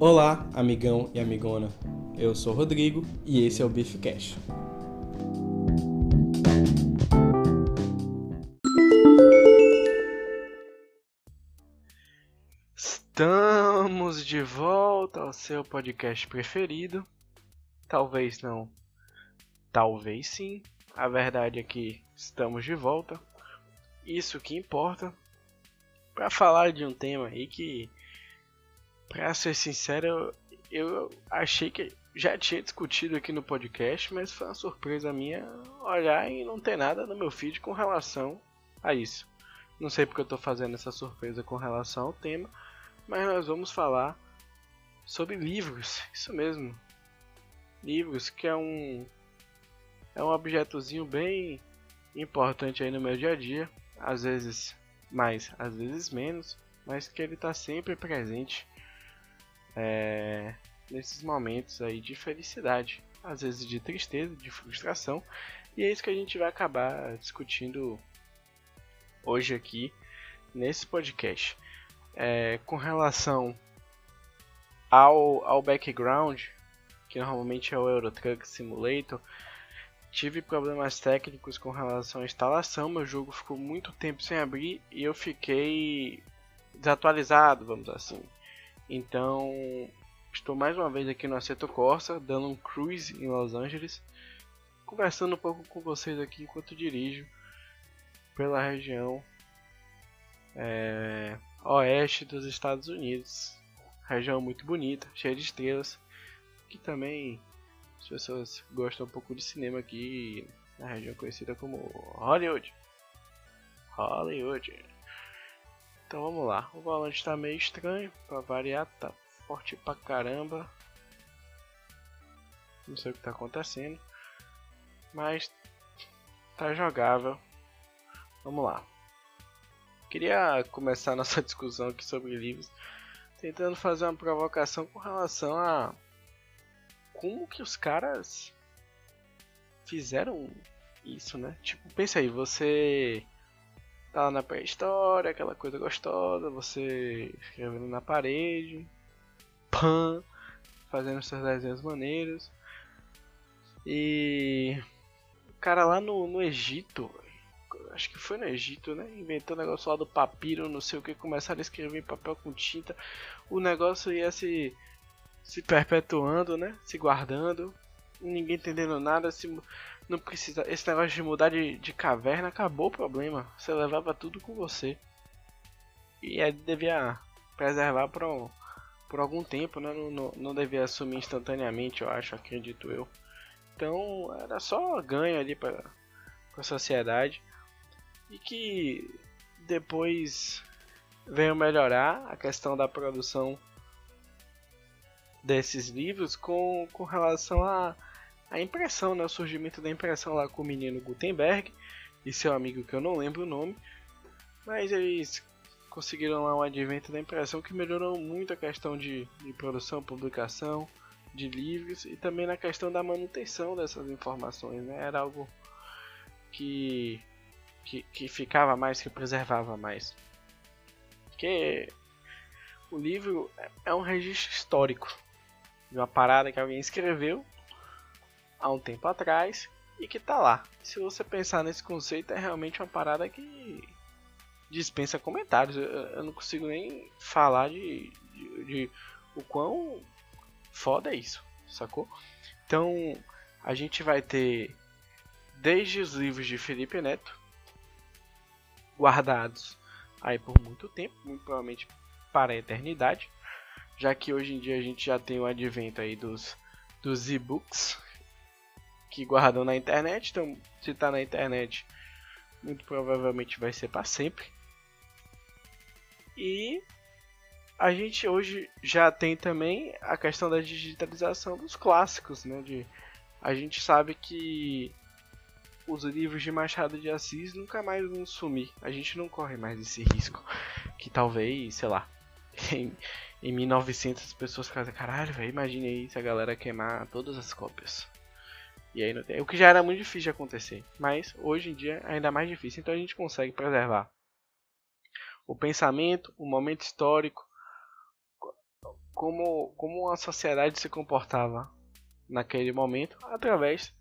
Olá, amigão e amigona. Eu sou Rodrigo e esse é o Beef Cash. Estamos de volta ao seu podcast preferido. Talvez não. Talvez sim. A verdade é que estamos de volta. Isso que importa. Para falar de um tema aí que Pra ser sincero, eu achei que já tinha discutido aqui no podcast, mas foi uma surpresa minha olhar e não ter nada no meu feed com relação a isso. Não sei porque eu estou fazendo essa surpresa com relação ao tema, mas nós vamos falar sobre livros, isso mesmo. Livros que é um é um objetozinho bem importante aí no meu dia a dia, às vezes mais, às vezes menos, mas que ele está sempre presente é, nesses momentos aí de felicidade, às vezes de tristeza, de frustração, e é isso que a gente vai acabar discutindo hoje aqui nesse podcast. É, com relação ao, ao background, que normalmente é o Euro Truck Simulator, tive problemas técnicos com relação à instalação, meu jogo ficou muito tempo sem abrir e eu fiquei desatualizado, vamos assim. Então, estou mais uma vez aqui no Aceto Corsa, dando um cruise em Los Angeles, conversando um pouco com vocês aqui enquanto dirijo pela região é, oeste dos Estados Unidos. Região muito bonita, cheia de estrelas, que também as pessoas gostam um pouco de cinema aqui na região conhecida como Hollywood. Hollywood. Então vamos lá. O volante está meio estranho, para variar, tá forte pra caramba. Não sei o que está acontecendo, mas tá jogável. Vamos lá. Queria começar nossa discussão aqui sobre livros, tentando fazer uma provocação com relação a como que os caras fizeram isso, né? Tipo, pensa aí, você tá lá na pré-história, aquela coisa gostosa, você escrevendo na parede, pan, fazendo seus desenhos maneiros. E o cara lá no, no Egito, acho que foi no Egito, né? Inventou o negócio lá do papiro, não sei o que, começaram a escrever em papel com tinta. O negócio ia se, se perpetuando, né? Se guardando. Ninguém entendendo nada, se não precisa. Esse negócio de mudar de, de caverna acabou o problema. Você levava tudo com você. E aí devia preservar por, um, por algum tempo, né? Não, não, não devia assumir instantaneamente, eu acho, acredito eu. Então era só ganho ali para a sociedade. E que depois veio melhorar a questão da produção desses livros com, com relação a a impressão, né, o surgimento da impressão lá com o menino Gutenberg e seu amigo que eu não lembro o nome, mas eles conseguiram lá um advento da impressão que melhorou muito a questão de, de produção, publicação de livros e também na questão da manutenção dessas informações, né? Era algo que, que, que ficava mais, que preservava mais. Porque o livro é um registro histórico de uma parada que alguém escreveu há um tempo atrás e que tá lá. Se você pensar nesse conceito, é realmente uma parada que dispensa comentários. Eu, eu não consigo nem falar de, de, de, o quão foda é isso, sacou? Então a gente vai ter desde os livros de Felipe Neto guardados aí por muito tempo, muito provavelmente para a eternidade, já que hoje em dia a gente já tem o advento aí dos dos e-books que guardam na internet. Então, se está na internet, muito provavelmente vai ser para sempre. E a gente hoje já tem também a questão da digitalização dos clássicos, né? De, a gente sabe que os livros de Machado de Assis nunca mais vão sumir. A gente não corre mais esse risco. Que talvez, sei lá, em, em 1900 as pessoas ficam caralho, velho, imagine aí se a galera queimar todas as cópias. E aí não tem. O que já era muito difícil de acontecer. Mas hoje em dia é ainda mais difícil. Então a gente consegue preservar o pensamento, o momento histórico, como, como a sociedade se comportava naquele momento através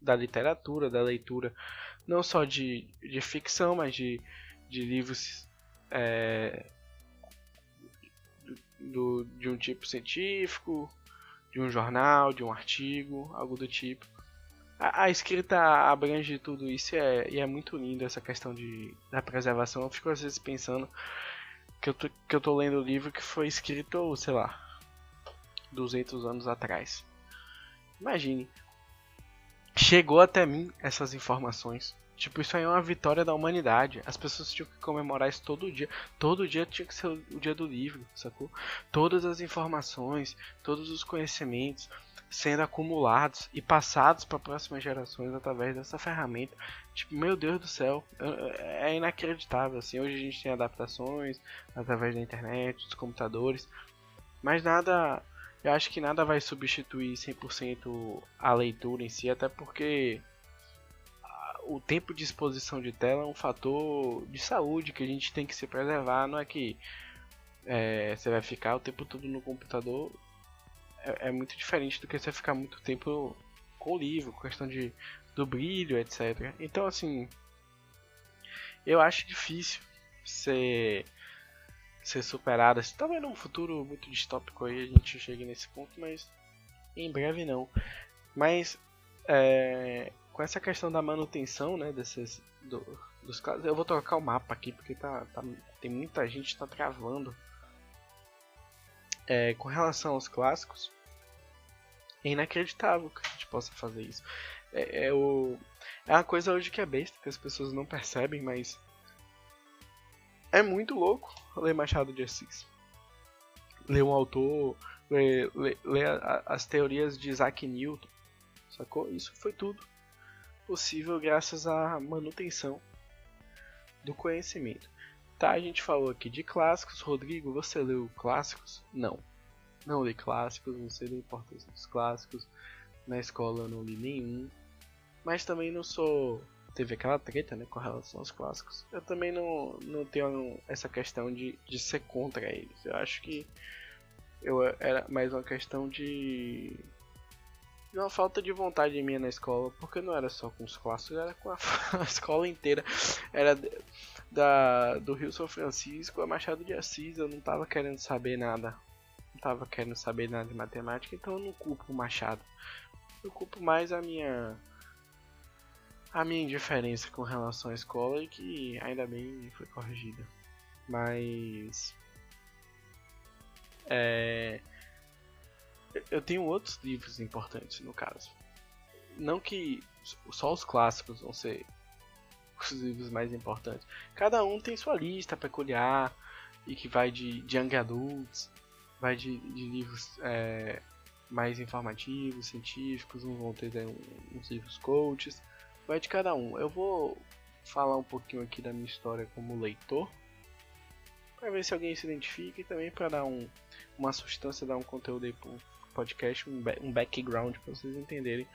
da literatura, da leitura, não só de, de ficção, mas de, de livros é, do, de um tipo científico, de um jornal, de um artigo, algo do tipo. A, a escrita abrange tudo isso e é, e é muito lindo essa questão de, da preservação. Eu fico às vezes pensando que eu, tô, que eu tô lendo um livro que foi escrito, sei lá, 200 anos atrás. Imagine, chegou até mim essas informações. Tipo, isso aí é uma vitória da humanidade. As pessoas tinham que comemorar isso todo dia. Todo dia tinha que ser o dia do livro, sacou? Todas as informações, todos os conhecimentos sendo acumulados e passados para próximas gerações através dessa ferramenta. Tipo, meu Deus do céu, é inacreditável. Assim, hoje a gente tem adaptações através da internet, dos computadores, mas nada, eu acho que nada vai substituir 100% a leitura em si, até porque o tempo de exposição de tela é um fator de saúde que a gente tem que se preservar. Não é que é, você vai ficar o tempo todo no computador. É, é, muito diferente do que você ficar muito tempo com o livro, questão de, do brilho, etc. Então, assim, eu acho difícil ser, ser superado. Assim, talvez num futuro muito distópico aí a gente chegue nesse ponto, mas em breve não. Mas é, com essa questão da manutenção, né, desses do, dos casos, eu vou trocar o mapa aqui porque tá, tá tem muita gente tá travando. É, com relação aos clássicos, é inacreditável que a gente possa fazer isso. É, é, o, é uma coisa hoje que é besta, que as pessoas não percebem, mas é muito louco ler Machado de Assis. Ler um autor, ler, ler, ler as teorias de Isaac Newton, sacou? Isso foi tudo possível graças à manutenção do conhecimento. Tá, a gente falou aqui de clássicos. Rodrigo, você leu clássicos? Não. Não li clássicos, não sei da importância dos clássicos. Na escola eu não li nenhum. Mas também não sou. Teve aquela treta né, com relação aos clássicos. Eu também não, não tenho essa questão de, de ser contra eles. Eu acho que eu era mais uma questão de uma falta de vontade minha na escola, porque não era só com os clássicos, era com a, a escola inteira. Era da, do Rio São Francisco a Machado de Assis, eu não tava querendo saber nada. Não tava querendo saber nada de matemática, então eu não culpo o Machado. Eu culpo mais a minha a minha indiferença com relação à escola e que ainda bem foi corrigida. Mas é, eu tenho outros livros importantes no caso. Não que só os clássicos vão ser os livros mais importantes. Cada um tem sua lista peculiar e que vai de, de young adults, vai de, de livros é, mais informativos, científicos, uns vão ter né, uns livros coaches, vai de cada um. Eu vou falar um pouquinho aqui da minha história como leitor, para ver se alguém se identifica e também para dar um, uma substância, dar um conteúdo aí pro, podcast um, um background para vocês entenderem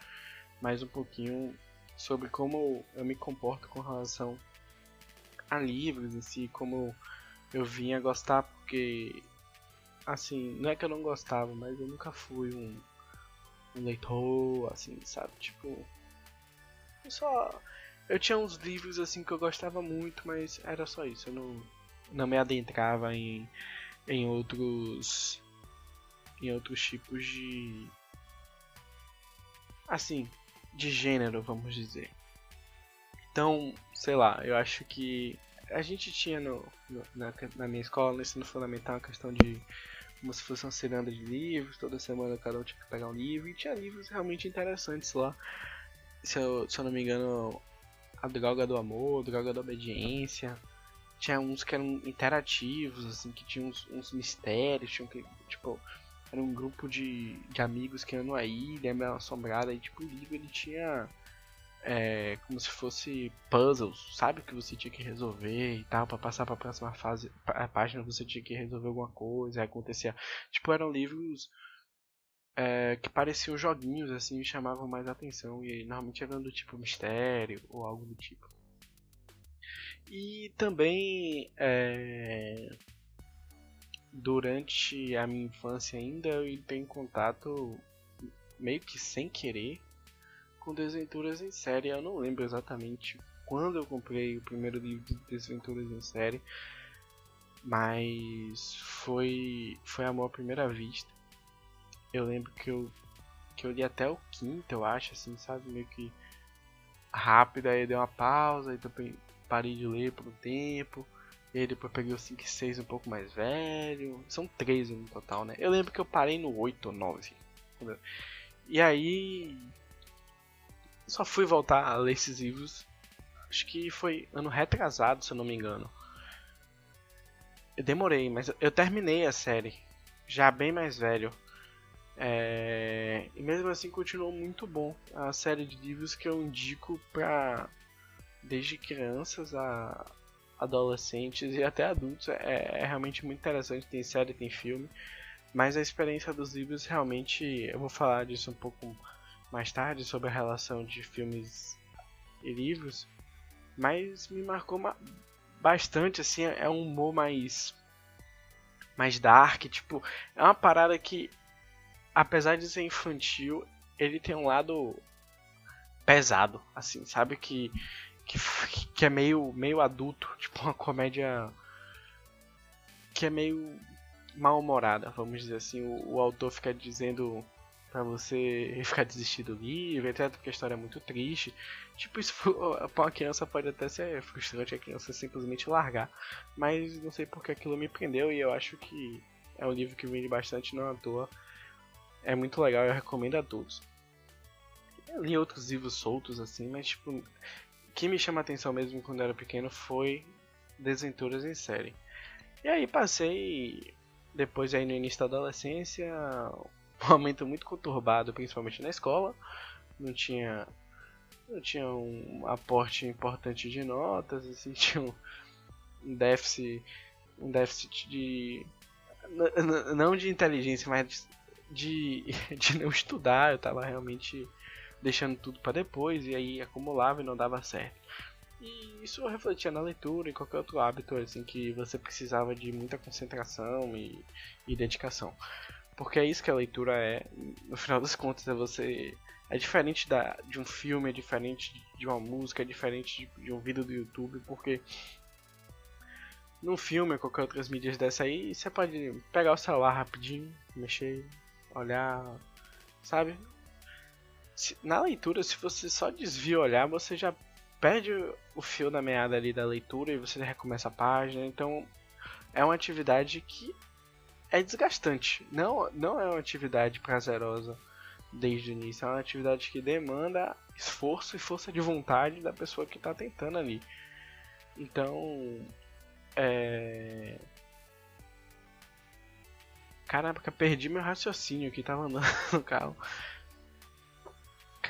mais um pouquinho sobre como eu me comporto com relação a livros em si, como eu vinha gostar, porque assim, não é que eu não gostava, mas eu nunca fui um, um leitor, assim, sabe? Tipo, eu só eu tinha uns livros assim que eu gostava muito, mas era só isso. Eu não, não me adentrava em, em outros em outros tipos de. Assim, de gênero, vamos dizer. Então, sei lá, eu acho que a gente tinha no, no na, na, minha escola, no ensino fundamental, a questão de como se fosse uma ciranda de livros, toda semana cada um tinha que pegar um livro, e tinha livros realmente interessantes lá. Se eu, se eu não me engano, A Droga do Amor, A Droga da Obediência. Tinha uns que eram interativos, assim, que tinham uns, uns mistérios, tinham que, tipo, era um grupo de, de amigos que andam aí, lembra assombrada, e tipo, o livro ele tinha é, como se fosse puzzles, sabe? Que você tinha que resolver e tal, para passar para a próxima fase, a página você tinha que resolver alguma coisa, acontecia. Tipo, eram livros é, que pareciam joguinhos, assim, e chamavam mais atenção, e normalmente eram do tipo mistério ou algo do tipo. E também é, durante a minha infância ainda eu entrei em contato meio que sem querer com Desventuras em Série. Eu não lembro exatamente quando eu comprei o primeiro livro de Desventuras em Série, mas foi foi amor à primeira vista. Eu lembro que eu que eu li até o quinto, eu acho, assim, sabe, meio que rápido, aí deu uma pausa, aí depois parei de ler por um tempo. E depois peguei o 5 e 6 um pouco mais velho. São 13 no total, né? Eu lembro que eu parei no 8 ou 9. E aí. Só fui voltar a ler esses livros. Acho que foi ano retrasado, se eu não me engano. Eu demorei, mas eu terminei a série. Já bem mais velho. É... E mesmo assim continuou muito bom. A série de livros que eu indico pra. Desde crianças a adolescentes e até adultos é, é, realmente muito interessante. Tem série, tem filme, mas a experiência dos livros realmente eu vou falar disso um pouco mais tarde sobre a relação de filmes e livros, mas me marcou bastante assim. É um humor mais mais dark, tipo é uma parada que apesar de ser infantil, ele tem um lado pesado, assim, sabe que que, que é meio, meio adulto, tipo uma comédia que é meio mal-humorada, vamos dizer assim. O, o, autor fica dizendo para você ficar desistir do livro, etc, porque a história é muito triste. Tipo, isso pra uma criança pode até ser frustrante a criança simplesmente largar, mas não sei porque aquilo me prendeu e eu acho que é um livro que vende bastante, não à toa. É muito legal, eu recomendo a todos. Eu li outros livros soltos assim, mas tipo, que me chama a atenção mesmo quando eu era pequeno foi Desventuras em Série. E aí passei, depois aí no início da adolescência, um momento muito conturbado, principalmente na escola. Não tinha, não tinha um aporte importante de notas, assim, tinha um déficit, um déficit de não de inteligência, mas de, de não estudar. Eu tava realmente deixando tudo para depois e aí acumulava e não dava certo. E isso refletia na leitura e qualquer outro hábito assim que você precisava de muita concentração e, e dedicação. Porque é isso que a leitura é, no final das contas, é você é diferente da, de um filme, é diferente de uma música, é diferente de, de um vídeo do YouTube, porque num filme ou qualquer outras mídias dessa aí, você pode pegar o celular rapidinho, mexer, olhar, sabe? Se, na leitura, se você só desvia olhar, você já perde o fio da meada ali da leitura e você recomeça a página. Então é uma atividade que é desgastante. Não, não é uma atividade prazerosa desde o início. É uma atividade que demanda esforço e força de vontade da pessoa que está tentando ali. Então, é... Caraca, perdi meu raciocínio que tava andando no carro.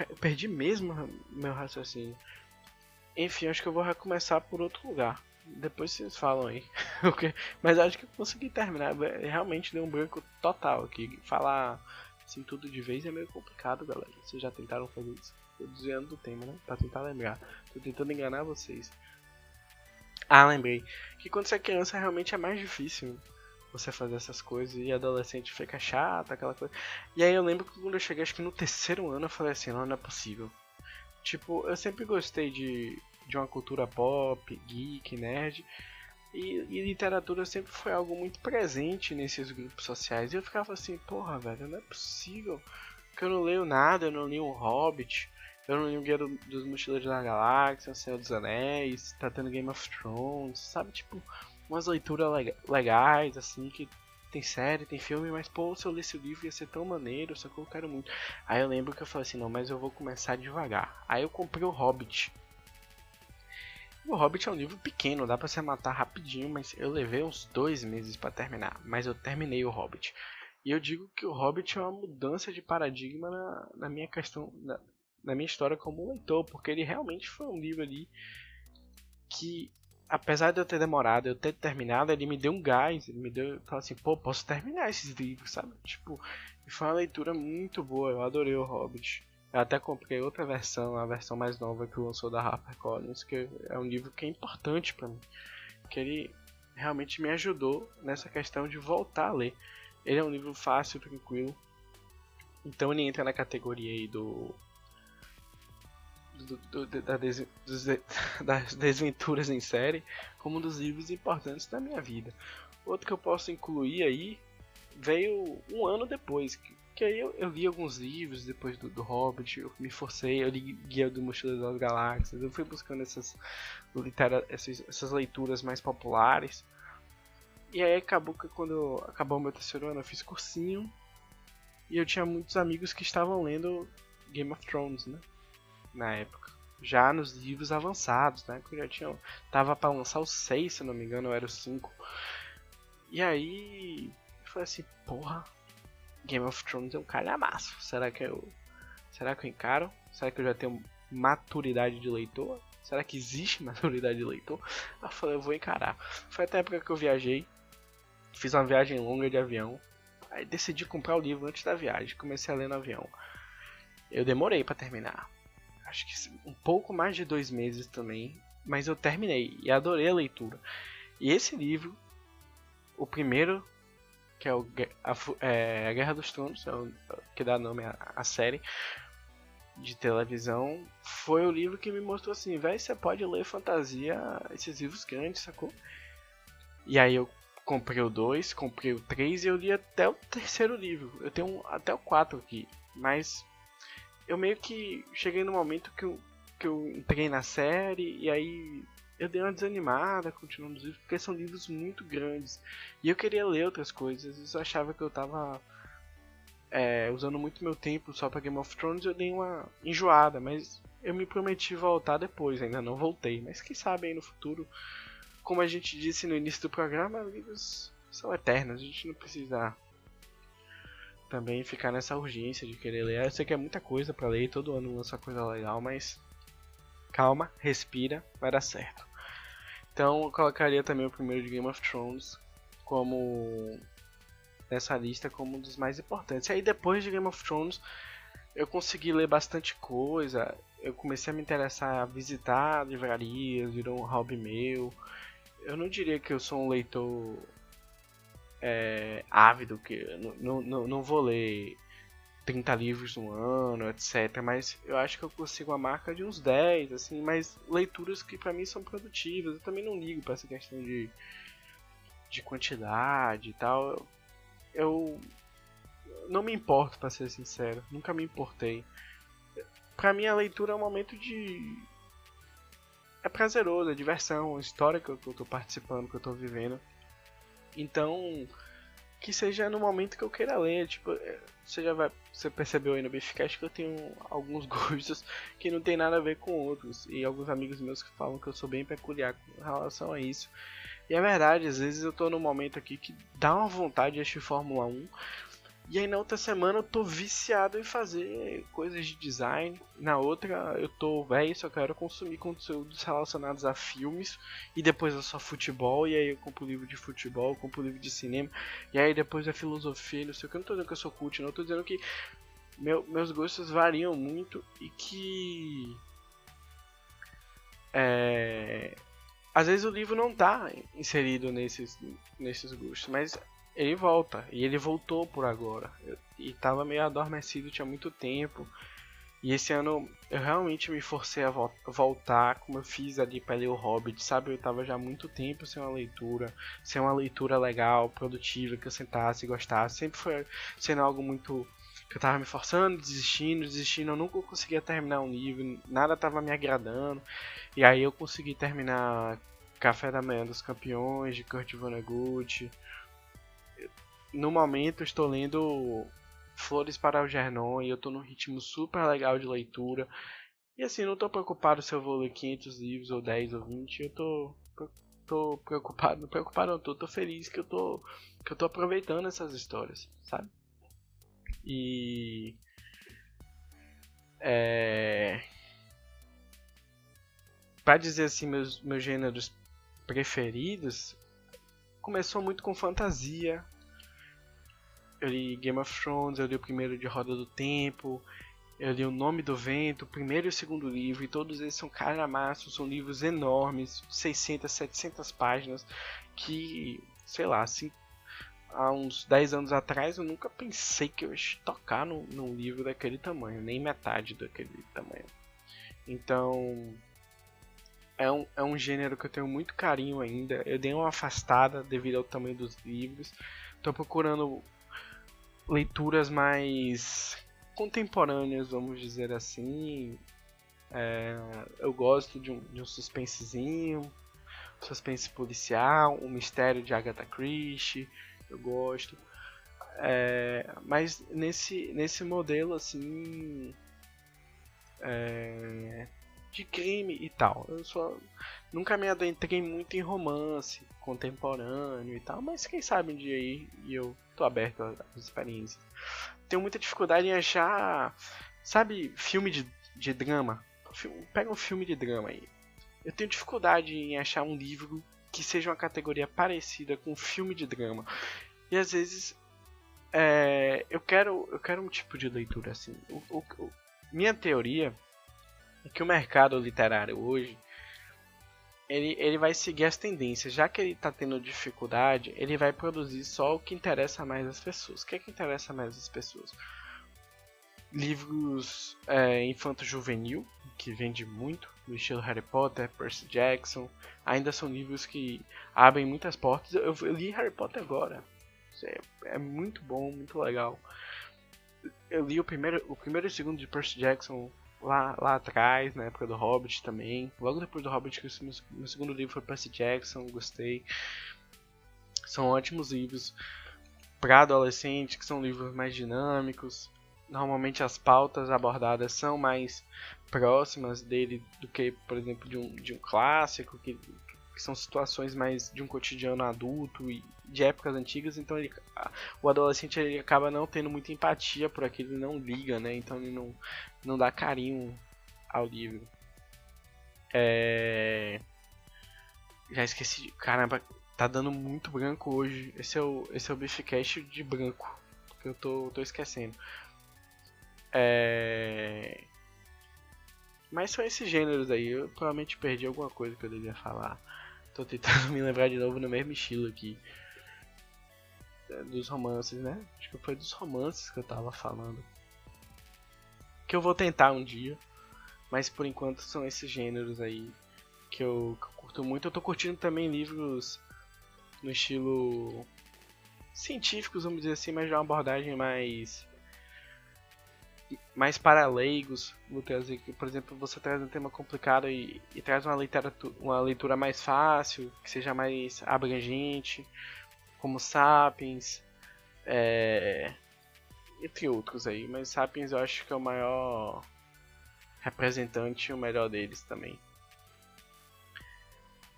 Eu perdi mesmo meu raciocínio. Enfim, acho que eu vou recomeçar por outro lugar. Depois vocês falam aí. Mas acho que eu consegui terminar. Realmente deu um branco total aqui. Falar assim tudo de vez é meio complicado, galera. Vocês já tentaram fazer isso? Tô desviando do tema, né? Pra tentar lembrar. Tô tentando enganar vocês. Ah, lembrei. Que quando você é criança realmente é mais difícil você fazer essas coisas e adolescente fica chato, aquela coisa. E aí eu lembro que quando eu cheguei, acho que no terceiro ano, eu falei assim: não, não é possível. Tipo, eu sempre gostei de, de uma cultura pop, geek, nerd. E, e, literatura sempre foi algo muito presente nesses grupos sociais. E eu ficava assim, porra, velho, não é possível. Que eu não leio nada, eu não li um Hobbit, eu não li o Guia dos Mochileiros da Galáxia, o Senhor dos Anéis, tá tendo Game of Thrones, sabe? Tipo, umas leituras legais, assim, que tem série, tem filme, mas pô, se eu lesse o livro ia ser tão maneiro, só que eu quero muito. Aí eu lembro que eu falei assim, não, mas eu vou começar devagar. Aí eu comprei o Hobbit. O Hobbit é um livro pequeno, dá pra você matar rapidinho, mas eu levei uns dois meses para terminar. Mas eu terminei o Hobbit. E eu digo que o Hobbit é uma mudança de paradigma na, na minha questão, na, na minha história como leitor, porque ele realmente foi um livro ali que apesar de eu ter demorado, eu ter terminado, ele me deu um gás, ele me deu, falou assim, pô, posso terminar esses livros, sabe? Tipo, foi uma leitura muito boa, eu adorei o Hobbit. Eu até comprei outra versão, a versão mais nova que lançou da HarperCollins, que é um livro que é importante para mim. Que ele realmente me ajudou nessa questão de voltar a ler. Ele é um livro fácil, tranquilo. Então ele entra na categoria aí do. Do, do, da des, dos, das desventuras em série, como um dos livros importantes da minha vida. Outro que eu posso incluir aí veio um ano depois, que, que aí eu, eu, li alguns livros depois do, do Hobbit, eu me forcei, eu li Guia do Mochileiro das Galáxias, eu fui buscando essas, litera, essas, essas leituras mais populares. E aí acabou que quando acabou o meu terceiro ano eu fiz cursinho e eu tinha muitos amigos que estavam lendo Game of Thrones, né? Na época. Já nos livros avançados, né? Que já tinha. Tava pra lançar o 6, se não me engano, era o 5. E aí. Eu falei assim, porra, Game of Thrones é um calhamaço. Será que eu. Será que eu encaro? Será que eu já tenho maturidade de leitor? Será que existe maturidade de leitor? eu falei, eu vou encarar. Foi até a época que eu viajei. Fiz uma viagem longa de avião. Aí decidi comprar o livro antes da viagem. Comecei a ler no avião. Eu demorei para terminar. Acho que um pouco mais de dois meses também. Mas eu terminei e adorei a leitura. E esse livro, o primeiro que é, o, a, é, a Guerra dos Tronos, é o, que dá nome à, à, série de televisão, foi o livro que me mostrou assim, velho, você pode ler fantasia, esses livros grandes, sacou? E aí eu comprei o 2, comprei o 3 e eu li até o terceiro livro. Eu tenho um, até o 4 aqui, mas eu meio que cheguei no momento que eu, que eu entrei na série e aí eu dei uma desanimada continuando os livros, porque são livros muito grandes. E eu queria ler outras coisas, eu achava que eu tava é, usando muito meu tempo só pra Game of Thrones, eu dei uma enjoada, mas eu me prometi voltar depois, ainda não voltei. Mas quem sabe aí no futuro, como a gente disse no início do programa, livros são eternos, a gente não precisa também ficar nessa urgência de querer ler. Eu sei que é muita coisa para ler, todo ano lança coisa legal, mas calma, respira, vai dar certo. Então eu colocaria também o primeiro de Game of Thrones como nessa lista como um dos mais importantes. E aí depois de Game of Thrones eu consegui ler bastante coisa. Eu comecei a me interessar a visitar livrarias, virou um hobby meu. Eu não diria que eu sou um leitor é, ávido, que não, não, não vou ler 30 livros no ano, etc. Mas eu acho que eu consigo a marca de uns 10, assim, mas leituras que para mim são produtivas. Eu também não ligo para essa questão de, de quantidade e tal. Eu, não me importo, para ser sincero. Nunca me importei. Pra mim a leitura é um momento de. É prazeroso, é diversão, é história eu, que eu tô participando, que eu tô vivendo. Então, que seja no momento que eu queira ler. Tipo, é, você já vai. Você percebeu aí no Bificast que eu tenho alguns gostos que não tem nada a ver com outros. E alguns amigos meus que falam que eu sou bem peculiar com relação a isso. E é verdade, às vezes eu tô num momento aqui que dá uma vontade de assistir Fórmula 1, e aí na outra semana eu tô viciado em fazer coisas de design. Na outra eu tô velho, só quero consumir conteúdos relacionados a filmes. E depois é só futebol. E aí eu compro livro de futebol, compro livro de cinema. E aí depois é filosofia, não sei o que. Eu não tô dizendo que eu sou cult, não. Eu tô dizendo que meu, meus gostos variam muito e que. É, às vezes o livro não tá inserido nesses, nesses gostos, mas ele volta. E ele voltou por agora. E tava meio adormecido tinha muito tempo. E esse ano eu realmente me forcei a vo voltar, como eu fiz ali para ler o Hobbit, sabe? Eu tava já há muito tempo sem uma leitura, sem uma leitura legal, produtiva, que eu sentasse e gostasse. Sempre foi sendo algo muito. que eu tava me forçando, desistindo, desistindo. Eu nunca conseguia terminar um livro, nada tava me agradando. E aí eu consegui terminar Café da Manhã dos Campeões, de Kurt Vonnegut no momento estou lendo Flores para o Gernon e eu estou num ritmo super legal de leitura. E assim, não estou preocupado se eu vou ler 500 livros ou 10 ou 20, eu tô, tô preocupado, não preocupado não, tô, tô feliz que eu tô, que eu tô aproveitando essas histórias, sabe? E... É... Pra dizer assim, meus, meus gêneros preferidos, começou muito com fantasia, eu li Game of Thrones, eu li o primeiro de Roda do Tempo, Eu li O Nome do Vento, o primeiro e o segundo livro, e todos eles são calhamaços, são livros enormes, 600, 700 páginas, que, sei lá, assim, há uns 10 anos atrás eu nunca pensei que eu ia tocar num, num livro daquele tamanho, nem metade daquele tamanho. Então, é um, é um gênero que eu tenho muito carinho ainda. Eu dei uma afastada devido ao tamanho dos livros. Estou procurando leituras mais contemporâneas, vamos dizer assim. É, eu gosto de um, de um suspensezinho, suspense policial, um mistério de Agatha Christie, eu gosto. É, mas nesse, nesse modelo assim é, de crime e tal. Eu só nunca me adentrei muito em romance contemporâneo e tal, mas quem sabe um dia aí eu tô aberto às experiências. Tenho muita dificuldade em achar, sabe, filme de, de drama. Pega um filme de drama aí. Eu tenho dificuldade em achar um livro que seja uma categoria parecida com um filme de drama. E às vezes é, eu quero eu quero um tipo de leitura assim. O, o, minha teoria é que o mercado literário hoje ele, ele vai seguir as tendências. Já que ele está tendo dificuldade, ele vai produzir só o que interessa mais às pessoas. O que é que interessa mais às pessoas? Livros é, infanto-juvenil, que vende muito, no estilo Harry Potter, Percy Jackson. Ainda são livros que abrem muitas portas. Eu, eu li Harry Potter agora. É, é muito bom, muito legal eu li o primeiro, o primeiro e o segundo de Percy Jackson lá, lá atrás, na época do Hobbit também. Logo depois do Hobbit, que meu, meu segundo livro foi Percy Jackson, gostei. São ótimos livros para adolescente, que são livros mais dinâmicos. Normalmente as pautas abordadas são mais próximas dele do que, por exemplo, de um, de um clássico, que, que são situações mais de um cotidiano adulto e de épocas antigas, então ele, o adolescente ele acaba não tendo muita empatia por aquilo, ele não liga, né? Então ele não, não dá carinho ao livro. É... Já esqueci, caramba, tá dando muito branco hoje. Esse é o, esse é o Beefcast de branco, que eu tô, tô esquecendo. É... Mas são esses gêneros aí, eu provavelmente perdi alguma coisa que eu devia falar. Tô tentando me lembrar de novo no mesmo estilo aqui. É, dos romances, né? Acho que foi dos romances que eu tava falando. Que eu vou tentar um dia. Mas por enquanto são esses gêneros aí que eu, que eu curto muito. Eu tô curtindo também livros no estilo científicos, vamos dizer assim, mas de uma abordagem mais mais para leigos, vou trazer, por exemplo, você traz um tema complicado e, e traz uma literatura, uma leitura mais fácil, que seja mais abrangente, como Sapiens, é, entre outros aí, mas Sapiens eu acho que é o maior representante e o melhor deles também.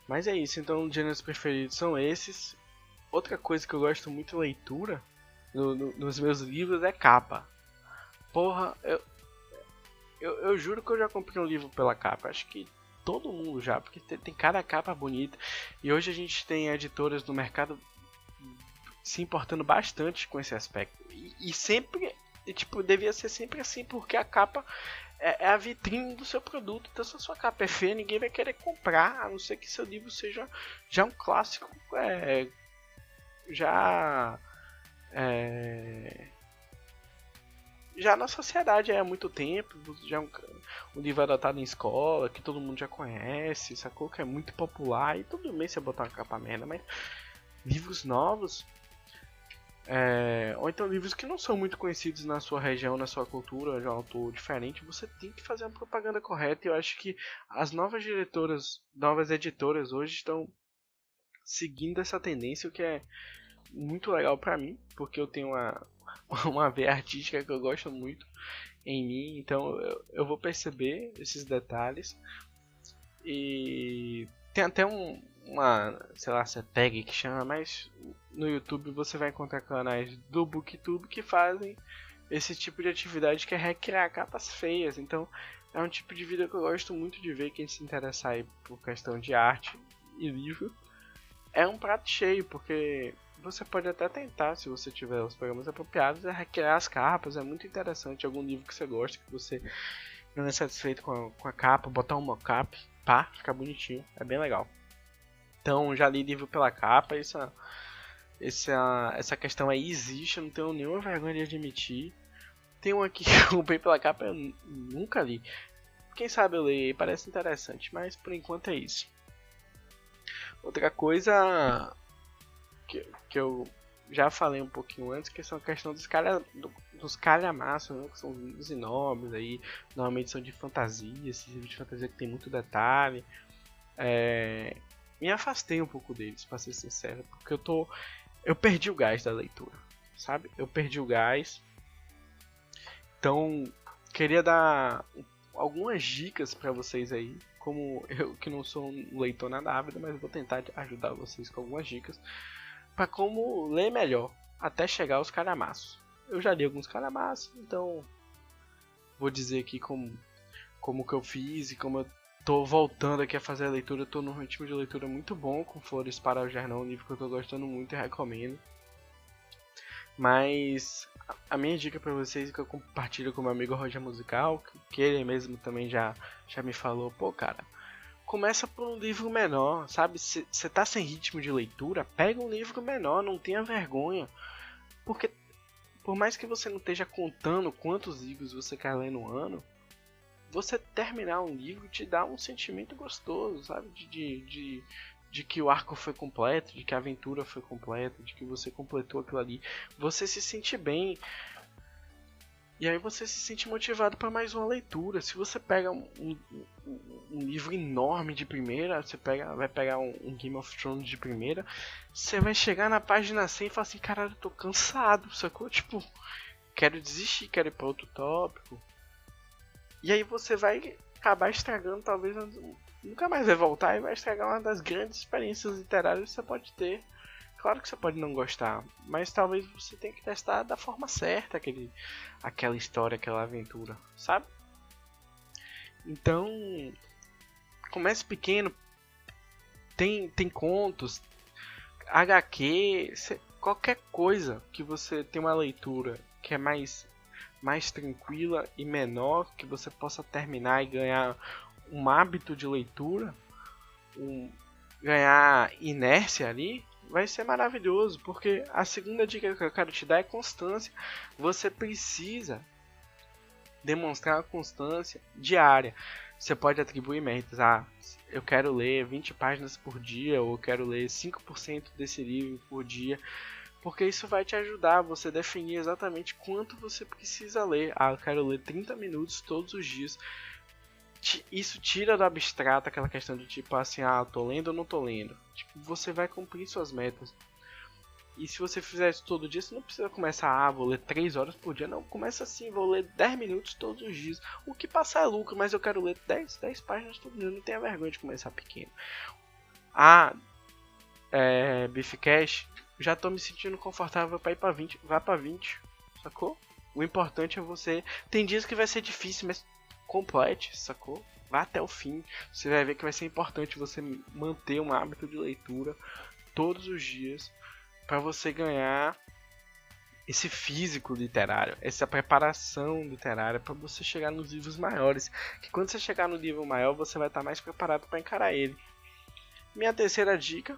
Mas é isso, então os gêneros preferidos são esses. Outra coisa que eu gosto muito de leitura no, no, nos meus livros é capa. Porra, eu, eu, eu, juro que eu já comprei um livro pela capa. Acho que todo mundo já, porque tem, tem cada capa bonita. E hoje a gente tem editoras no mercado se importando bastante com esse aspecto. E, e sempre, e, tipo, devia ser sempre assim, porque a capa é, é, a vitrine do seu produto. Então, se a sua capa é feia, ninguém vai querer comprar, a não ser que seu livro seja já um clássico, é, já. É, já na sociedade há muito tempo, já é um, um, livro adotado em escola, que todo mundo já conhece, sacou? Que é muito popular, e tudo bem você botar uma capa merda, mas livros novos, é, ou então livros que não são muito conhecidos na sua região, na sua cultura, de um autor diferente, você tem que fazer uma propaganda correta, e eu acho que as novas diretoras, novas editoras hoje estão seguindo essa tendência, o que é muito legal para mim, porque eu tenho uma uma veia artística que eu gosto muito em mim, então eu, eu vou perceber esses detalhes. E tem até um, uma, sei lá, essa tag que chama, mas no YouTube você vai encontrar canais do Booktube que fazem esse tipo de atividade que é recriar capas feias. Então é um tipo de vida que eu gosto muito de ver quem se interessar aí por questão de arte e livro. É um prato cheio, porque você pode até tentar, se você tiver os programas apropriados, é recriar as capas. É muito interessante. Algum livro que você gosta, que você não é satisfeito com a, com a capa, botar um mockup, pá, fica bonitinho. É bem legal. Então, já li livro pela capa. Essa, essa, essa questão aí existe, eu não tenho nenhuma vergonha de admitir. Tem um aqui que eu comprei pela capa, eu nunca li. Quem sabe eu leio, parece interessante, mas por enquanto é isso. Outra coisa que, que eu já falei um pouquinho antes, que são a questão dos, calha, do, dos calhamaços, né, que são livros enormes aí, normalmente são de fantasia, esses livros de fantasia que tem muito detalhe. É, me afastei um pouco deles, para ser sincero, porque eu tô eu perdi o gás da leitura, sabe? Eu perdi o gás. Então, queria dar algumas dicas para vocês aí, como eu que não sou um leitor nada ávido, mas vou tentar ajudar vocês com algumas dicas para como ler melhor até chegar aos calhamaços. Eu já li alguns calhamaços, então vou dizer aqui como como que eu fiz e como eu tô voltando aqui a fazer a leitura. Eu tô num ritmo de leitura muito bom com Flores para o Jardão, um livro que eu tô gostando muito e recomendo. Mas a minha dica para vocês que eu compartilho com meu amigo Roger Musical, que ele mesmo também já já me falou, pô, cara, começa por um livro menor, sabe? Você tá sem ritmo de leitura, pega um livro menor, não tenha vergonha. Porque por mais que você não esteja contando quantos livros você quer ler no ano, você terminar um livro te dá um sentimento gostoso, sabe? De, de, de, de, que o arco foi completo, de que a aventura foi completa, de que você completou aquilo ali. Você se sente bem. E aí você se sente motivado para mais uma leitura. Se você pega um, um, um, livro enorme de primeira, você pega, vai pegar um, um, Game of Thrones de primeira, você vai chegar na página 100 e falar assim, caralho, eu tô cansado, sacou? Tipo, quero desistir, quero ir para outro tópico. E aí você vai acabar estragando, talvez nunca mais vai voltar e vai estragar uma das grandes experiências literárias que você pode ter Claro que você pode não gostar, mas talvez você tenha que testar da forma certa aquele, aquela história, aquela aventura, sabe? Então, comece pequeno, tem, tem contos, HQ, qualquer coisa que você tem uma leitura que é mais, mais tranquila e menor, que você possa terminar e ganhar um hábito de leitura, um, ganhar inércia ali, vai ser maravilhoso, porque a segunda dica que eu quero te dar é constância. Você precisa demonstrar constância diária. Você pode atribuir metas. Ah, eu quero ler 20 páginas por dia, ou eu quero ler 5% desse livro por dia. Porque isso vai te ajudar você definir exatamente quanto você precisa ler. Ah, eu quero ler 30 minutos todos os dias isso tira do abstrato aquela questão de tipo assim, ah, tô lendo ou não tô lendo. Tipo, você vai cumprir suas metas. E se você fizer isso todo dia, você não precisa começar, ah, vou ler 3 horas por dia. Não, começa assim, vou ler 10 minutos todos os dias. O que passar é lucro, mas eu quero ler 10, 10 páginas todo dia. Não tenha vergonha de começar pequeno. Ah, é, Cash, já tô me sentindo confortável para ir para 20, vá para 20, sacou? O importante é você. Tem dias que vai ser difícil, mas complete, sacou? Vá até o fim. Você vai ver que vai ser importante você manter um hábito de leitura todos os dias para você ganhar esse físico literário, essa preparação literária para você chegar nos livros maiores. Que quando você chegar no nível maior, você vai estar mais preparado para encarar ele. Minha terceira dica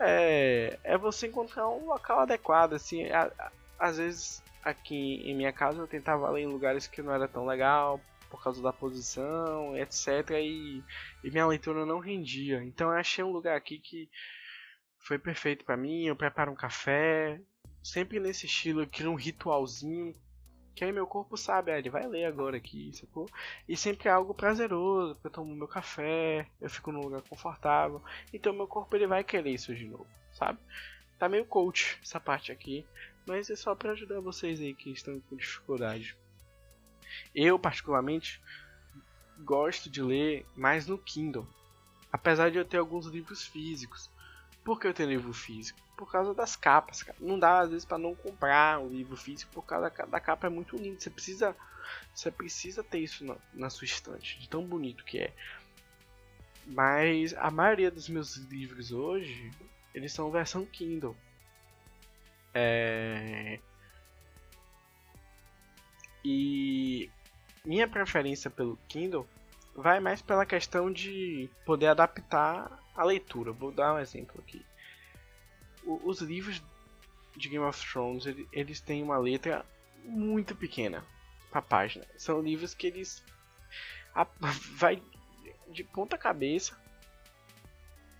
é, é você encontrar um local adequado. Assim, a, a, às vezes aqui em minha casa eu tentava ler em lugares que não era tão legal por causa da posição, etc. E, e minha leitura não rendia. Então eu achei um lugar aqui que foi perfeito para mim. Eu preparo um café, sempre nesse estilo, eu crio um ritualzinho. Que aí meu corpo sabe, ah, ele vai ler agora aqui, sacou? E sempre é algo prazeroso, porque eu tomo meu café, eu fico num lugar confortável. Então meu corpo ele vai querer isso de novo, sabe? Tá meio coach essa parte aqui, mas é só para ajudar vocês aí que estão com dificuldade. Eu, particularmente, gosto de ler mais no Kindle. Apesar de eu ter alguns livros físicos. Por que eu tenho livro físico? Por causa das capas, cara. Não dá às vezes para não comprar um livro físico por causa da, capa é muito lindo. Você precisa, você precisa ter isso na, na sua estante, de tão bonito que é. Mas a maioria dos meus livros hoje, eles são versão Kindle. É... E minha preferência pelo Kindle vai mais pela questão de poder adaptar a leitura. Vou dar um exemplo aqui. O, os livros de Game of Thrones eles têm uma letra muito pequena para página. São livros que eles a, vai de ponta cabeça,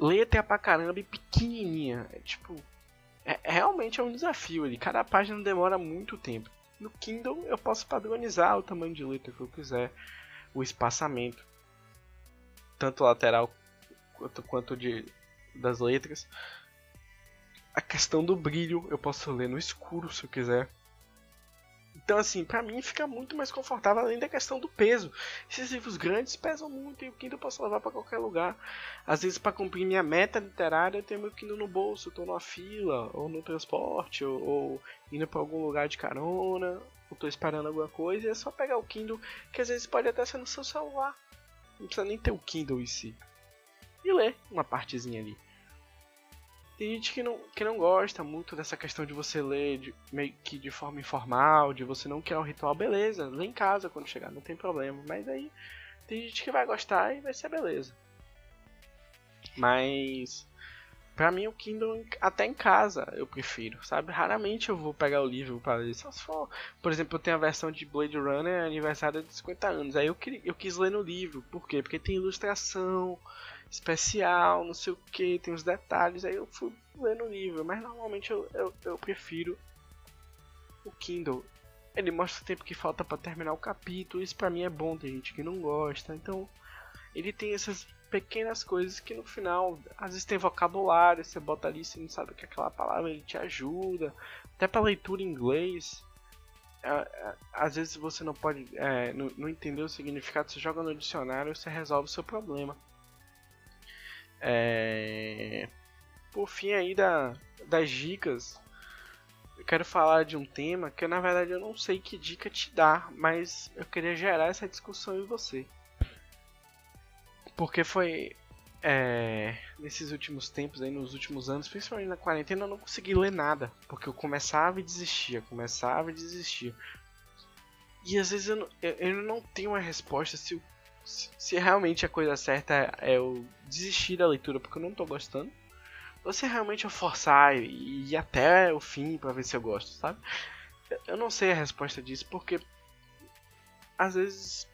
letra pra caramba e pequenininha. É, tipo, é, realmente é um desafio ali. Cada página demora muito tempo. No Kindle eu posso padronizar o tamanho de letra que eu quiser, o espaçamento, tanto lateral quanto, quanto de, das letras. A questão do brilho eu posso ler no escuro se eu quiser. Então, assim, para mim fica muito mais confortável, além da questão do peso. Esses livros grandes pesam muito e o Kindle eu posso levar para qualquer lugar. Às vezes, para cumprir minha meta literária, eu tenho meu Kindle no bolso, estou numa fila, ou no transporte, ou, ou indo para algum lugar de carona, ou estou esperando alguma coisa, é só pegar o Kindle, que às vezes pode até ser no seu celular. Não precisa nem ter o Kindle em si. E ler uma partezinha ali. Tem gente que não, que não gosta muito dessa questão de você ler de, meio que de forma informal, de você não criar um ritual, beleza, lê em casa quando chegar, não tem problema. Mas aí tem gente que vai gostar e vai ser beleza. Mas pra mim o Kindle até em casa eu prefiro, sabe? Raramente eu vou pegar o livro para ler. Só se for, por exemplo, eu tenho a versão de Blade Runner aniversário de 50 anos. Aí eu, eu quis ler no livro. Por quê? Porque tem ilustração especial, não sei o que, tem os detalhes, aí eu fui lendo o livro, mas normalmente eu, eu, eu prefiro o Kindle. Ele mostra o tempo que falta para terminar o capítulo, isso pra mim é bom, tem gente que não gosta, então ele tem essas pequenas coisas que no final, às vezes tem vocabulário, você bota ali, você não sabe o que é aquela palavra, ele te ajuda, até pra leitura em inglês. Às vezes você não pode, é, não, não entender o significado, você joga no dicionário, você resolve o seu problema. É... Por fim aí da, das dicas, eu quero falar de um tema que na verdade eu não sei que dica te dar, mas eu queria gerar essa discussão em você. Porque foi é, nesses últimos tempos, aí, nos últimos anos, principalmente na quarentena, eu não consegui ler nada. Porque eu começava e desistia, começava e desistia. E às vezes eu eu, eu não tenho uma resposta se o se realmente a coisa certa é eu desistir da leitura porque eu não tô gostando, ou se realmente eu forçar e ir até o fim para ver se eu gosto, sabe? Eu não sei a resposta disso porque às vezes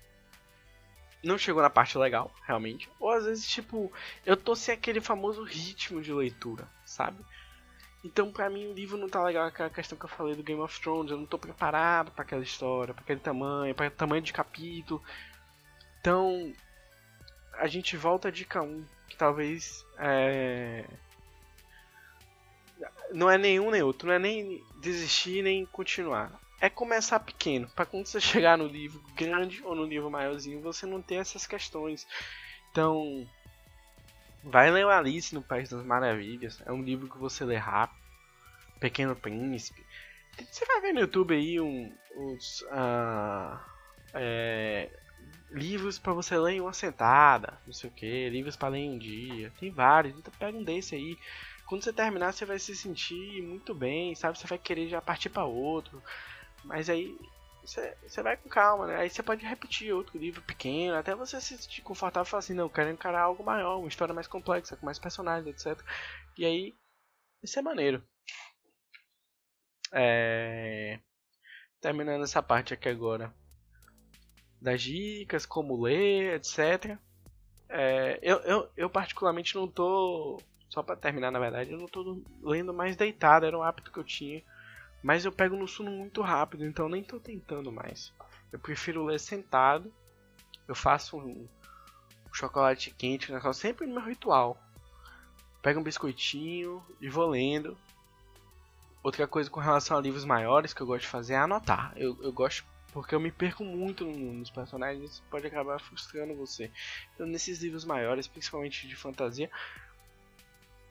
não chegou na parte legal, realmente, ou às vezes tipo, eu tô sem aquele famoso ritmo de leitura, sabe? Então, pra mim, o livro não tá legal aquela questão que eu falei do Game of Thrones. Eu não tô preparado para aquela história, para aquele tamanho, para tamanho de capítulo. Então, a gente volta a dica 1, que talvez é... não é nenhum nem outro, não é nem desistir nem continuar. É começar pequeno, para quando você chegar no livro grande ou no livro maiorzinho, você não ter essas questões. Então, vai ler o Alice no País das Maravilhas, é um livro que você lê rápido. Pequeno Príncipe. Você vai ver no YouTube aí um, uns. Uh, é, livros para você ler em uma sentada, não sei o que, livros para ler em um dia, tem vários, então pega um desse aí. Quando você terminar, você vai se sentir muito bem, sabe? Você vai querer já partir para outro, mas aí você, você vai com calma, né? Aí você pode repetir outro livro pequeno, até você se sentir confortável e falar assim: não, eu quero encarar algo maior, uma história mais complexa, com mais personagens, etc. E aí, isso é maneiro. É... Terminando essa parte aqui agora das dicas, como ler, etc. É, eu, eu, eu particularmente não tô. Só para terminar, na verdade, eu não tô lendo mais deitado, era um hábito que eu tinha. Mas eu pego no sono muito rápido, então nem tô tentando mais. Eu prefiro ler sentado. Eu faço um, chocolate quente, um sempre no meu ritual. Pego um biscoitinho e vou lendo. Outra coisa com relação a livros maiores que eu gosto de fazer é anotar. Eu, eu gosto porque eu me perco muito nos personagens isso pode acabar frustrando você. Então, nesses livros maiores, principalmente de fantasia,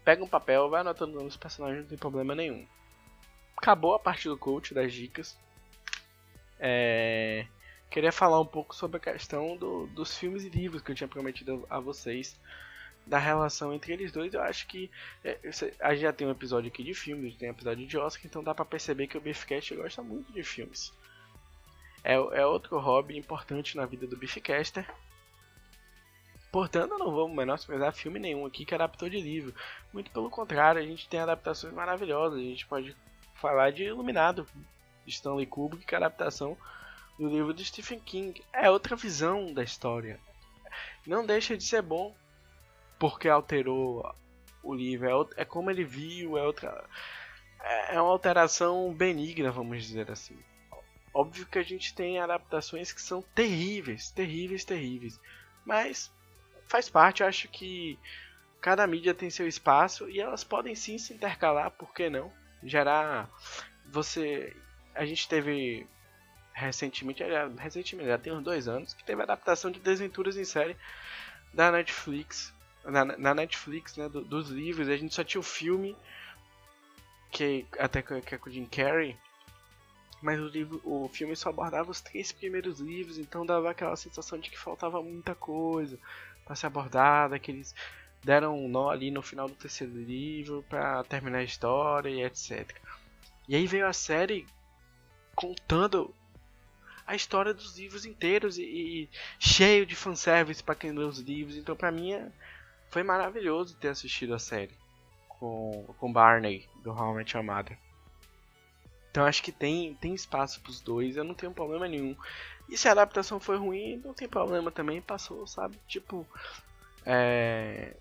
pega um papel, vai anotando os personagens, não tem problema nenhum. Acabou a parte do coach das dicas. É... Queria falar um pouco sobre a questão do, dos filmes e livros que eu tinha prometido a vocês. da relação entre eles dois, eu acho que é, a gente já tem um episódio aqui de filmes, tem um episódio de Oscar, então dá para perceber que o Beefcast gosta muito de filmes. É, é outro hobby importante na vida do Beefcaster. Portanto, não vamos menosprezar filme nenhum aqui que adaptou de livro. Muito pelo contrário, a gente tem adaptações maravilhosas. A gente pode falar de Iluminado, de Stanley Kubrick, que é a adaptação do livro de Stephen King. É outra visão da história. Não deixa de ser bom, porque alterou o livro. É, é como ele viu, é outra. É, é uma alteração benigna, vamos dizer assim. Óbvio que a gente tem adaptações que são terríveis, terríveis, terríveis. Mas faz parte, eu acho que cada mídia tem seu espaço e elas podem sim se intercalar, por que não? Gerar. Você. A gente teve recentemente, recentemente, já tem uns dois anos, que teve a adaptação de Desventuras em série da Netflix na, na Netflix, né, do, dos livros, a gente só tinha o filme, que até que é com o Jim Carrey, mas o, livro, o filme só abordava os três primeiros livros, então dava aquela sensação de que faltava muita coisa para ser abordada, que eles deram um nó ali no final do terceiro livro para terminar a história e etc. E aí veio a série contando a história dos livros inteiros e, e cheio de fanservice para quem lê os livros. Então, para mim, é, foi maravilhoso ter assistido a série com, com Barney do Your Mother. Então acho que tem, tem espaço pros dois, eu não tenho problema nenhum. E se a adaptação foi ruim, não tem problema também, passou, sabe? Tipo, é...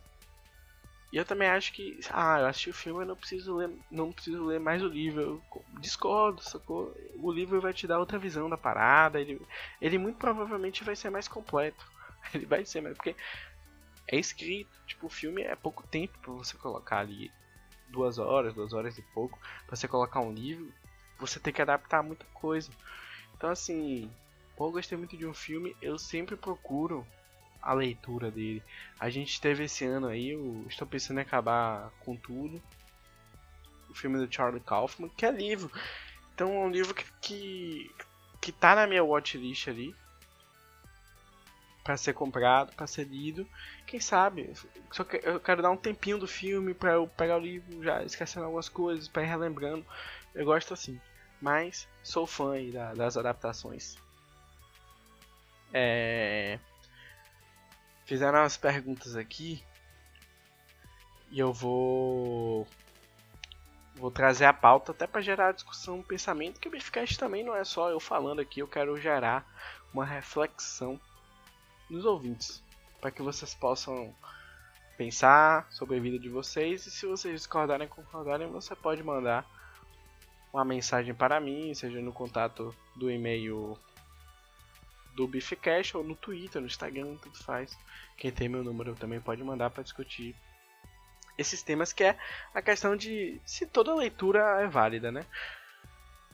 E eu também acho que, ah, eu assisti o filme, eu não preciso ler, não preciso ler mais o livro. Eu discordo, sacou? O livro vai te dar outra visão da parada, ele, ele muito provavelmente vai ser mais completo. Ele vai ser, mais porque é escrito. Tipo, o filme é pouco tempo para você colocar ali duas horas, duas horas e pouco, para você colocar um livro, você tem que adaptar muita coisa. Então assim, eu gostei muito de um filme, eu sempre procuro a leitura dele. A gente teve esse ano aí, eu estou pensando em acabar com tudo. O filme do Charlie Kaufman, que é livro. Então é um livro que, que, que tá na minha watchlist ali para ser comprado, para ser lido. Quem sabe? Só que eu quero dar um tempinho do filme para eu pegar o livro já esquecendo algumas coisas, para ir relembrando. Eu gosto assim. Mas sou fã da, das adaptações. É... Fizeram umas perguntas aqui e eu vou vou trazer a pauta até para gerar discussão, um pensamento que o Biffcast também não é só eu falando aqui, eu quero gerar uma reflexão nos ouvintes, para que vocês possam pensar sobre a vida de vocês e se vocês discordarem concordarem, você pode mandar uma mensagem para mim, seja no contato do e-mail do Beefcast ou no Twitter, no Instagram, tudo faz. Quem tem meu número também pode mandar para discutir esses temas que é a questão de se toda leitura é válida, né?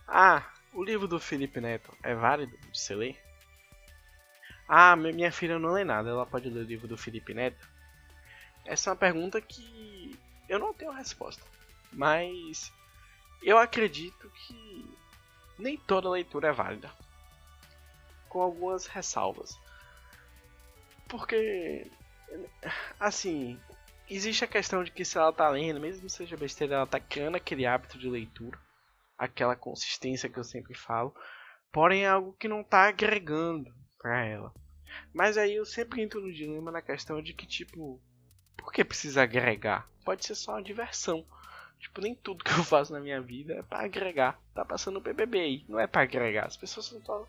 Ah, o livro do Felipe Neto é válido de se ler? Ah, minha filha não lê nada, ela pode ler o livro do Felipe Neto? Essa é uma pergunta que eu não tenho resposta. Mas eu acredito que nem toda leitura é válida. Com algumas ressalvas. Porque, assim, existe a questão de que se ela tá lendo, mesmo seja besteira, ela tá criando aquele hábito de leitura, aquela consistência que eu sempre falo, porém é algo que não tá agregando para ela. Mas aí eu sempre entro no dilema na questão de que, tipo, por que precisa agregar? Pode ser só uma diversão. Tipo, nem tudo que eu faço na minha vida é para agregar. Tá passando o BBB aí, não é para agregar. As pessoas estão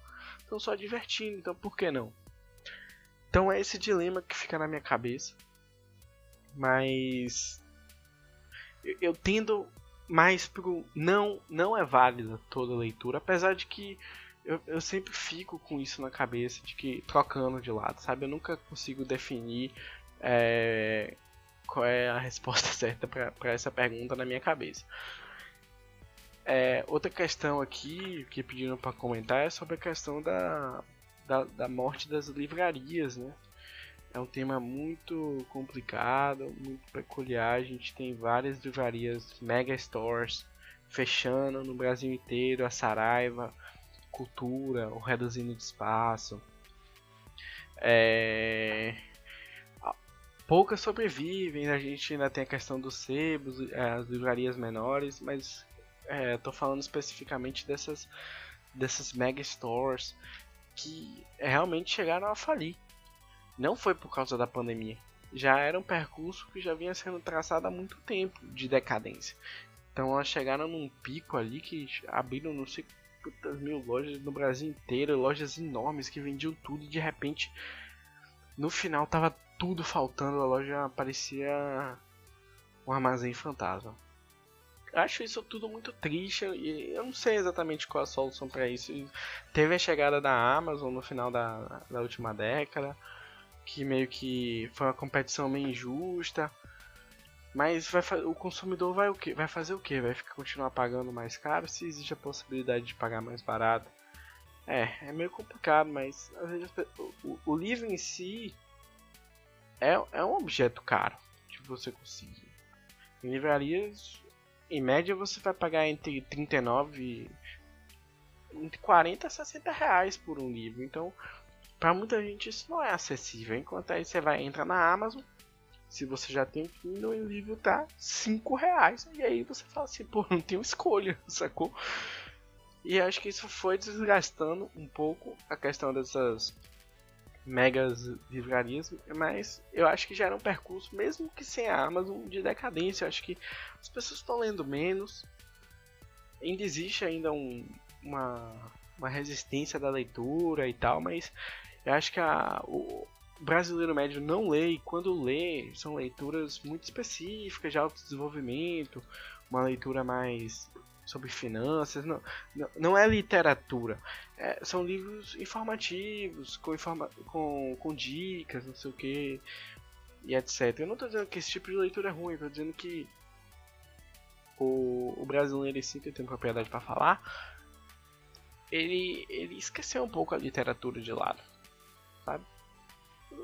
só, só divertindo, então por que não? Então é esse dilema que fica na minha cabeça. Mas eu, eu tendo mais pro não não é válida toda leitura, apesar de que eu, eu sempre fico com isso na cabeça, de que trocando de lado, sabe? Eu nunca consigo definir é, qual é a resposta certa para essa pergunta na minha cabeça. É, outra questão aqui que pediram para comentar é sobre a questão da, da, da, morte das livrarias, né? É um tema muito complicado, muito peculiar. A gente tem várias livrarias, mega stores, fechando no Brasil inteiro, a Saraiva, cultura, o reduzindo de espaço. É... poucas sobrevivem. A gente ainda tem a questão dos sebos, é, as livrarias menores, mas é, tô falando especificamente dessas, dessas mega stores que realmente chegaram a falir. Não foi por causa da pandemia. Já era um percurso que já vinha sendo traçado há muito tempo de decadência. Então elas chegaram num pico ali que abriram não sei quantas mil lojas no Brasil inteiro, lojas enormes que vendiam tudo e de repente no final tava tudo faltando, a loja parecia um armazém fantasma. Acho isso tudo muito triste e eu não sei exatamente qual a solução para isso. Teve a chegada da Amazon no final da, da última década, que meio que foi uma competição meio injusta. Mas vai, o consumidor vai o que? Vai fazer o que? Vai ficar, continuar pagando mais caro se existe a possibilidade de pagar mais barato? É, é meio complicado, mas vezes o, o livro em si é, é um objeto caro de você conseguir. Em livrarias, em média, você vai pagar entre 39 entre 40 a 60 reais por um livro. Então, para muita gente isso não é acessível. Enquanto aí você vai entrar na Amazon, se você já tem Kindle e o livro tá 5 reais. E aí você fala assim, pô, não tenho escolha, sacou? E acho que isso foi desgastando um pouco a questão dessas megas livrarias, mas eu acho que já era um percurso, mesmo que sem a Amazon, de decadência. Eu acho que as pessoas estão lendo menos, ainda existe ainda um, uma, uma resistência da leitura e tal, mas eu acho que a, o brasileiro médio não lê, e quando lê, são leituras muito específicas de autodesenvolvimento, uma leitura mais sobre finanças, não, não, é literatura. É, são livros informativos, com, informa com, com dicas, não sei o que, e etc. Eu não estou dizendo que esse tipo de leitura é ruim, estou dizendo que o, o brasileiro em si, tenho propriedade para falar, ele, ele esqueceu um pouco a literatura de lado, sabe?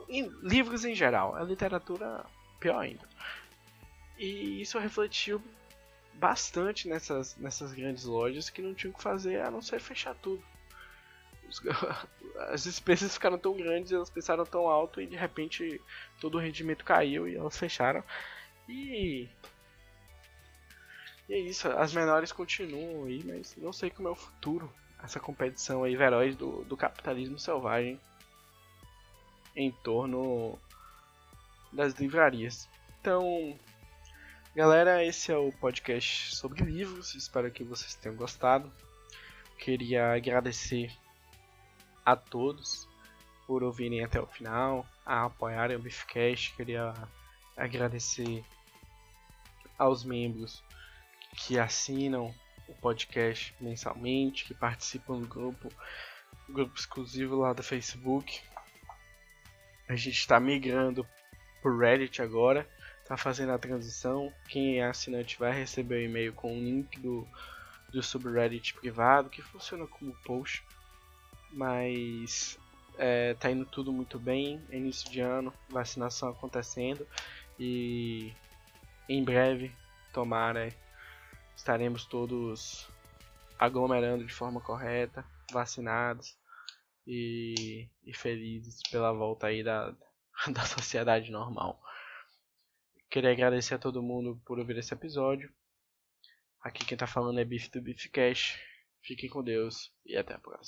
Em, livros em geral, a literatura pior ainda. E isso refletiu bastante nessas, nessas grandes lojas que não tinham o que fazer a não ser fechar tudo. As despesas ficaram tão grandes, elas pensaram tão alto e de repente todo o rendimento caiu e elas fecharam. E. E é isso, as menores continuam aí, mas não sei como é o futuro. Essa competição aí veroz do, do capitalismo selvagem em torno das livrarias. Então, Galera, esse é o podcast sobre livros. Espero que vocês tenham gostado. Queria agradecer a todos por ouvirem até o final, a apoiarem o Beefcast. Queria agradecer aos membros que assinam o podcast mensalmente, que participam do grupo, grupo exclusivo lá do Facebook. A gente está migrando por Reddit agora tá fazendo a transição. Quem é assinante vai receber o um e-mail com o um link do, do subreddit privado, que funciona como post. Mas é, tá indo tudo muito bem, é início de ano, vacinação acontecendo e em breve, tomara, estaremos todos aglomerando de forma correta, vacinados e, e felizes pela volta aí da, da sociedade normal. Queria agradecer a todo mundo por ouvir esse episódio. Aqui quem tá falando é Biff do Beefcast. Fiquem com Deus e até a próxima.